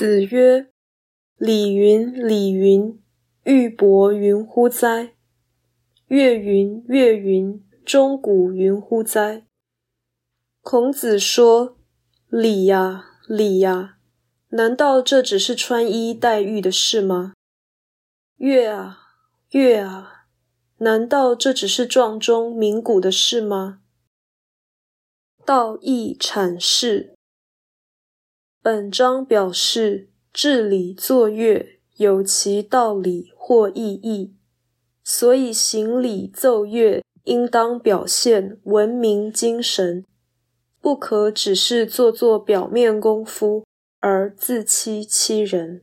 子曰：“礼云，礼云，玉帛云乎哉？乐云，乐云，钟鼓云乎哉？”孔子说：“礼呀，礼呀，难道这只是穿衣戴玉的事吗？乐啊，乐啊，难道这只是撞钟鸣鼓的事吗？”道义阐释。本章表示，治理作乐有其道理或意义，所以行礼奏乐应当表现文明精神，不可只是做做表面功夫而自欺欺人。